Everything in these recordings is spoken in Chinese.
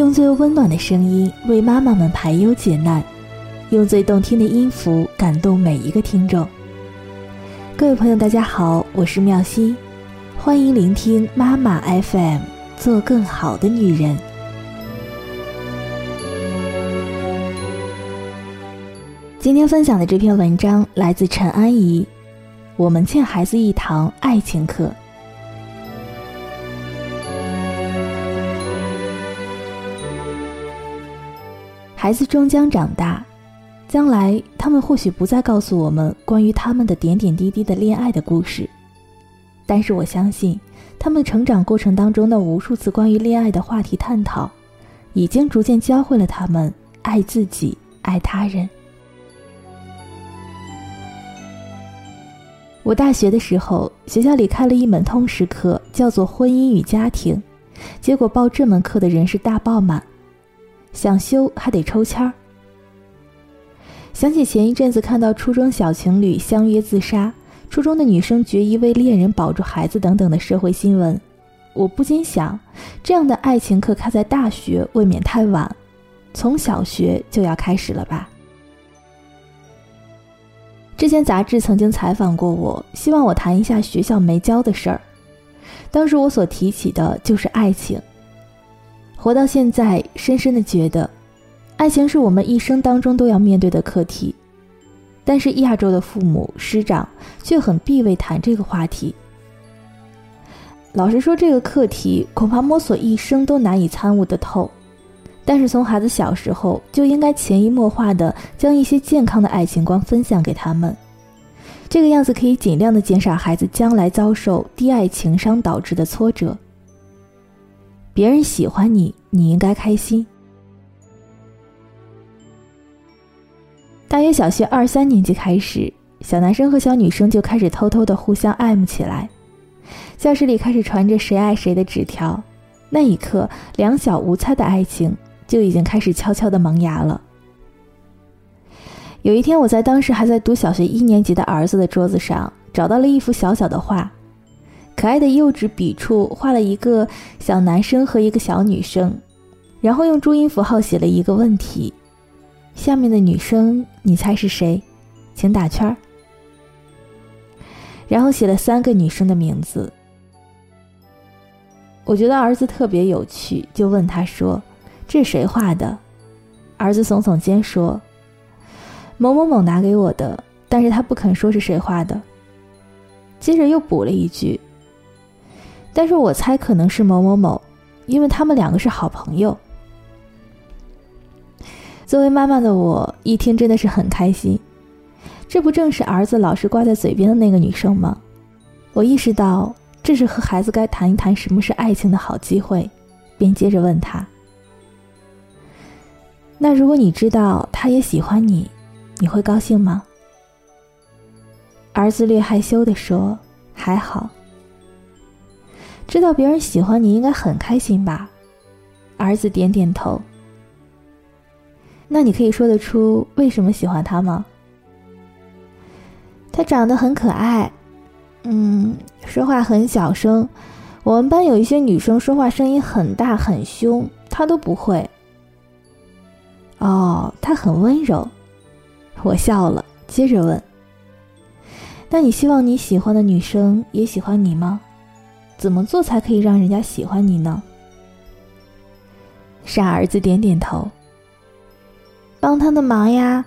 用最温暖的声音为妈妈们排忧解难，用最动听的音符感动每一个听众。各位朋友，大家好，我是妙心，欢迎聆听妈妈 FM，做更好的女人。今天分享的这篇文章来自陈安怡，我们欠孩子一堂爱情课。孩子终将长大，将来他们或许不再告诉我们关于他们的点点滴滴的恋爱的故事，但是我相信，他们成长过程当中的无数次关于恋爱的话题探讨，已经逐渐教会了他们爱自己、爱他人。我大学的时候，学校里开了一门通识课，叫做《婚姻与家庭》，结果报这门课的人是大爆满。想修还得抽签儿。想起前一阵子看到初中小情侣相约自杀，初中的女生决意为恋人保住孩子等等的社会新闻，我不禁想，这样的爱情课开在大学未免太晚，从小学就要开始了吧？之前杂志曾经采访过我，希望我谈一下学校没教的事儿，当时我所提起的就是爱情。活到现在，深深的觉得，爱情是我们一生当中都要面对的课题，但是亚洲的父母师长却很避讳谈这个话题。老实说，这个课题恐怕摸索一生都难以参悟得透，但是从孩子小时候就应该潜移默化的将一些健康的爱情观分享给他们，这个样子可以尽量的减少孩子将来遭受低爱情商导致的挫折。别人喜欢你，你应该开心。大约小学二三年级开始，小男生和小女生就开始偷偷的互相爱慕起来，教室里开始传着谁爱谁的纸条。那一刻，两小无猜的爱情就已经开始悄悄的萌芽了。有一天，我在当时还在读小学一年级的儿子的桌子上找到了一幅小小的画。可爱的幼稚笔触画了一个小男生和一个小女生，然后用注音符号写了一个问题：下面的女生你猜是谁？请打圈儿。然后写了三个女生的名字。我觉得儿子特别有趣，就问他说：“这是谁画的？”儿子耸耸肩说：“某某某拿给我的，但是他不肯说是谁画的。”接着又补了一句。但是我猜可能是某某某，因为他们两个是好朋友。作为妈妈的我一听真的是很开心，这不正是儿子老是挂在嘴边的那个女生吗？我意识到这是和孩子该谈一谈什么是爱情的好机会，便接着问他：“那如果你知道他也喜欢你，你会高兴吗？”儿子略害羞的说：“还好。”知道别人喜欢你应该很开心吧？儿子点点头。那你可以说得出为什么喜欢他吗？他长得很可爱，嗯，说话很小声。我们班有一些女生说话声音很大很凶，他都不会。哦，他很温柔。我笑了，接着问：那你希望你喜欢的女生也喜欢你吗？怎么做才可以让人家喜欢你呢？傻儿子点点头。帮他的忙呀，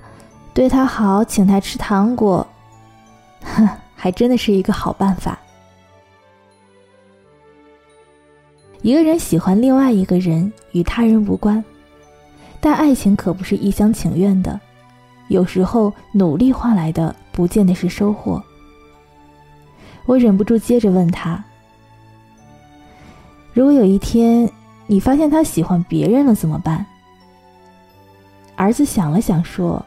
对他好，请他吃糖果，哼，还真的是一个好办法。一个人喜欢另外一个人与他人无关，但爱情可不是一厢情愿的，有时候努力换来的不见得是收获。我忍不住接着问他。如果有一天你发现他喜欢别人了怎么办？儿子想了想说：“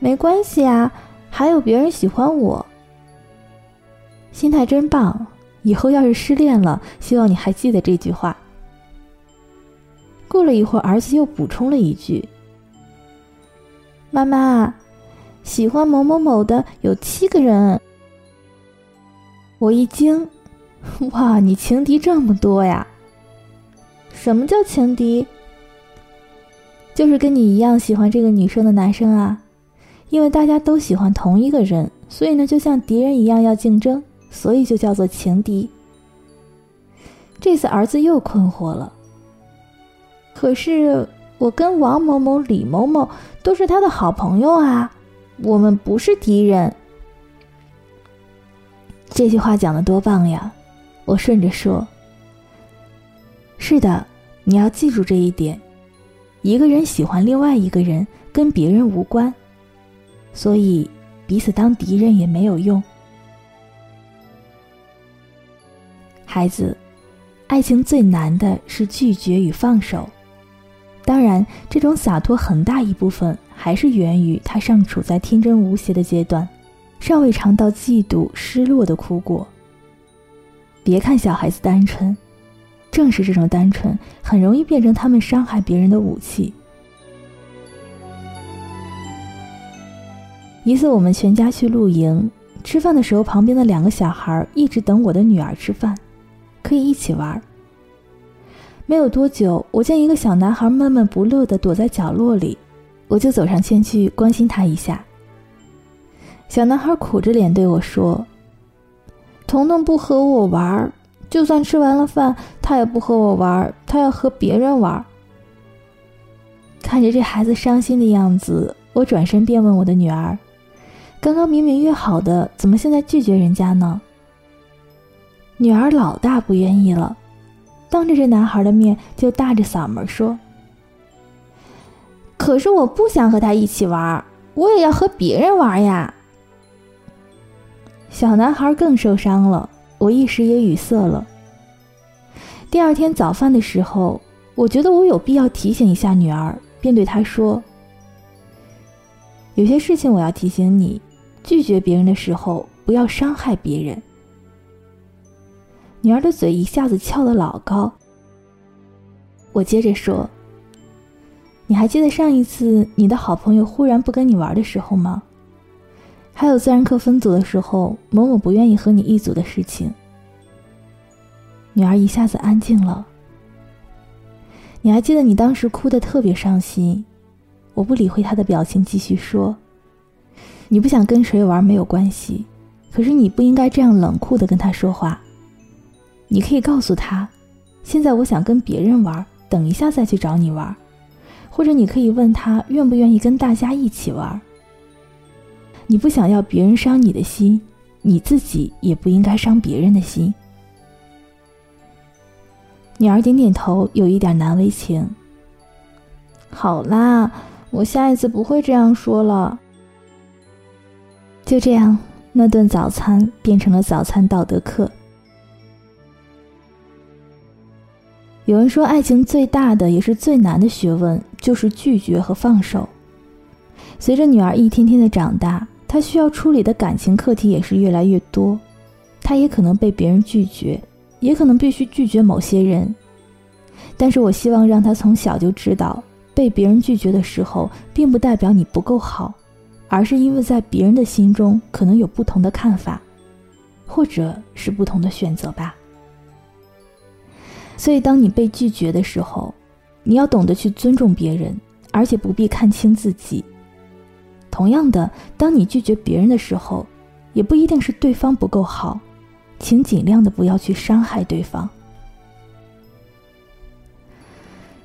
没关系啊，还有别人喜欢我。”心态真棒！以后要是失恋了，希望你还记得这句话。过了一会儿，儿子又补充了一句：“妈妈，喜欢某某某的有七个人。”我一惊。哇，你情敌这么多呀！什么叫情敌？就是跟你一样喜欢这个女生的男生啊，因为大家都喜欢同一个人，所以呢，就像敌人一样要竞争，所以就叫做情敌。这次儿子又困惑了。可是我跟王某某、李某某都是他的好朋友啊，我们不是敌人。这句话讲的多棒呀！我顺着说：“是的，你要记住这一点。一个人喜欢另外一个人，跟别人无关，所以彼此当敌人也没有用。”孩子，爱情最难的是拒绝与放手。当然，这种洒脱很大一部分还是源于他尚处在天真无邪的阶段。尚未尝到嫉妒、失落的苦果。别看小孩子单纯，正是这种单纯，很容易变成他们伤害别人的武器。一次，我们全家去露营，吃饭的时候，旁边的两个小孩一直等我的女儿吃饭，可以一起玩。没有多久，我见一个小男孩闷闷不乐的躲在角落里，我就走上前去关心他一下。小男孩苦着脸对我说：“彤彤不和我玩，就算吃完了饭，他也不和我玩，他要和别人玩。”看着这孩子伤心的样子，我转身便问我的女儿：“刚刚明明约好的，怎么现在拒绝人家呢？”女儿老大不愿意了，当着这男孩的面就大着嗓门说：“可是我不想和他一起玩，我也要和别人玩呀。”小男孩更受伤了，我一时也语塞了。第二天早饭的时候，我觉得我有必要提醒一下女儿，便对她说：“有些事情我要提醒你，拒绝别人的时候不要伤害别人。”女儿的嘴一下子翘得老高。我接着说：“你还记得上一次你的好朋友忽然不跟你玩的时候吗？”还有自然课分组的时候，某某不愿意和你一组的事情。女儿一下子安静了。你还记得你当时哭得特别伤心？我不理会她的表情，继续说：“你不想跟谁玩没有关系，可是你不应该这样冷酷的跟他说话。你可以告诉他，现在我想跟别人玩，等一下再去找你玩，或者你可以问他愿不愿意跟大家一起玩。”你不想要别人伤你的心，你自己也不应该伤别人的心。女儿点点头，有一点难为情。好啦，我下一次不会这样说了。就这样，那顿早餐变成了早餐道德课。有人说，爱情最大的也是最难的学问，就是拒绝和放手。随着女儿一天天的长大。他需要处理的感情课题也是越来越多，他也可能被别人拒绝，也可能必须拒绝某些人。但是我希望让他从小就知道，被别人拒绝的时候，并不代表你不够好，而是因为在别人的心中可能有不同的看法，或者是不同的选择吧。所以，当你被拒绝的时候，你要懂得去尊重别人，而且不必看清自己。同样的，当你拒绝别人的时候，也不一定是对方不够好，请尽量的不要去伤害对方。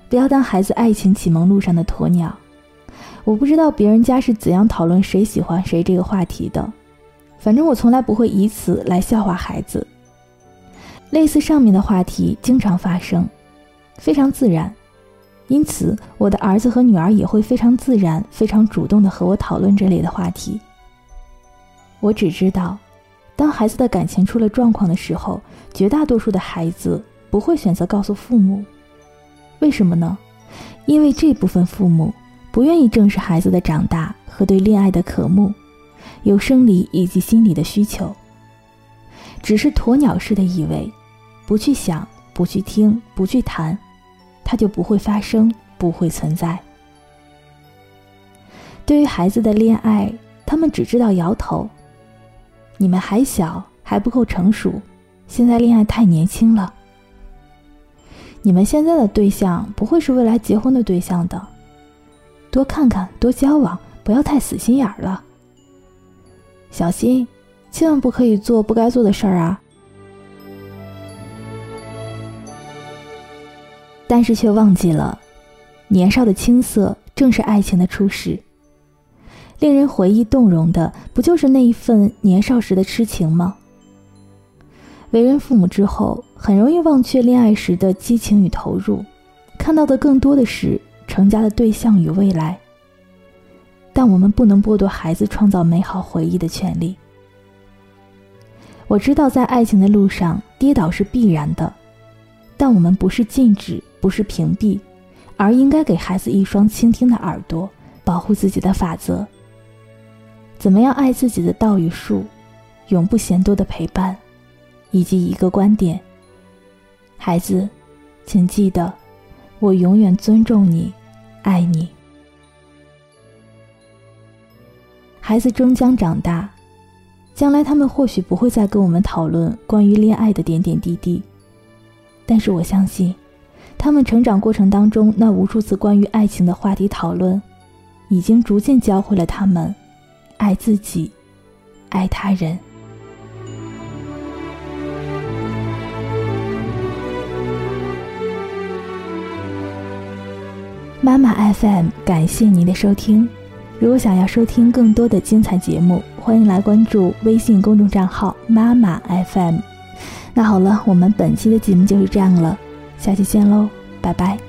不要当孩子爱情启蒙路上的鸵鸟。我不知道别人家是怎样讨论谁喜欢谁这个话题的，反正我从来不会以此来笑话孩子。类似上面的话题经常发生，非常自然。因此，我的儿子和女儿也会非常自然、非常主动的和我讨论这类的话题。我只知道，当孩子的感情出了状况的时候，绝大多数的孩子不会选择告诉父母。为什么呢？因为这部分父母不愿意正视孩子的长大和对恋爱的渴慕，有生理以及心理的需求，只是鸵鸟似的以为，不去想、不去听、不去谈。它就不会发生，不会存在。对于孩子的恋爱，他们只知道摇头。你们还小，还不够成熟，现在恋爱太年轻了。你们现在的对象不会是未来结婚的对象的，多看看，多交往，不要太死心眼儿了。小心，千万不可以做不该做的事儿啊！但是却忘记了，年少的青涩正是爱情的初始。令人回忆动容的，不就是那一份年少时的痴情吗？为人父母之后，很容易忘却恋爱时的激情与投入，看到的更多的是成家的对象与未来。但我们不能剥夺孩子创造美好回忆的权利。我知道，在爱情的路上，跌倒是必然的，但我们不是禁止，不是屏蔽，而应该给孩子一双倾听的耳朵，保护自己的法则。怎么样爱自己的道与术，永不嫌多的陪伴，以及一个观点：孩子，请记得，我永远尊重你，爱你。孩子终将长大，将来他们或许不会再跟我们讨论关于恋爱的点点滴滴，但是我相信，他们成长过程当中那无数次关于爱情的话题讨论，已经逐渐教会了他们爱自己，爱他人。妈妈 FM，感谢您的收听。如果想要收听更多的精彩节目，欢迎来关注微信公众账号“妈妈 FM”。那好了，我们本期的节目就是这样了，下期见喽，拜拜。